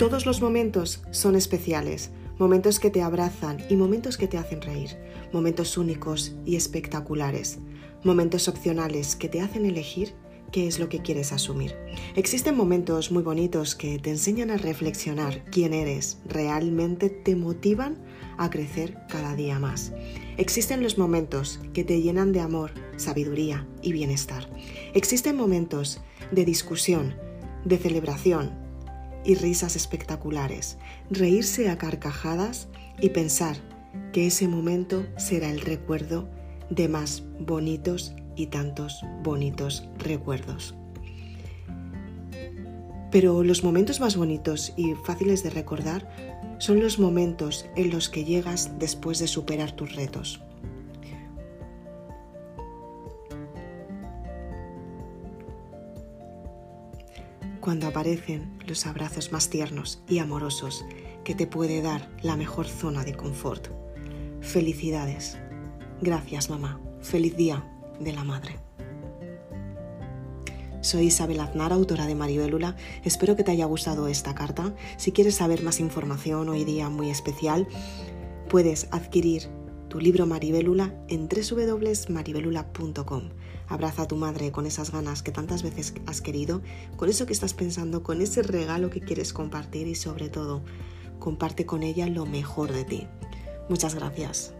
Todos los momentos son especiales, momentos que te abrazan y momentos que te hacen reír, momentos únicos y espectaculares, momentos opcionales que te hacen elegir qué es lo que quieres asumir. Existen momentos muy bonitos que te enseñan a reflexionar quién eres, realmente te motivan a crecer cada día más. Existen los momentos que te llenan de amor, sabiduría y bienestar. Existen momentos de discusión, de celebración y risas espectaculares. Reírse a carcajadas y pensar que ese momento será el recuerdo de más bonitos y tantos bonitos recuerdos. Pero los momentos más bonitos y fáciles de recordar son los momentos en los que llegas después de superar tus retos. Cuando aparecen los abrazos más tiernos y amorosos que te puede dar la mejor zona de confort. Felicidades. Gracias mamá. Feliz día de la madre. Soy Isabel Aznar, autora de Maribélula. Espero que te haya gustado esta carta. Si quieres saber más información hoy día muy especial, puedes adquirir tu libro Maribélula en www.maribelula.com. Abraza a tu madre con esas ganas que tantas veces has querido, con eso que estás pensando, con ese regalo que quieres compartir y sobre todo, comparte con ella lo mejor de ti. Muchas gracias.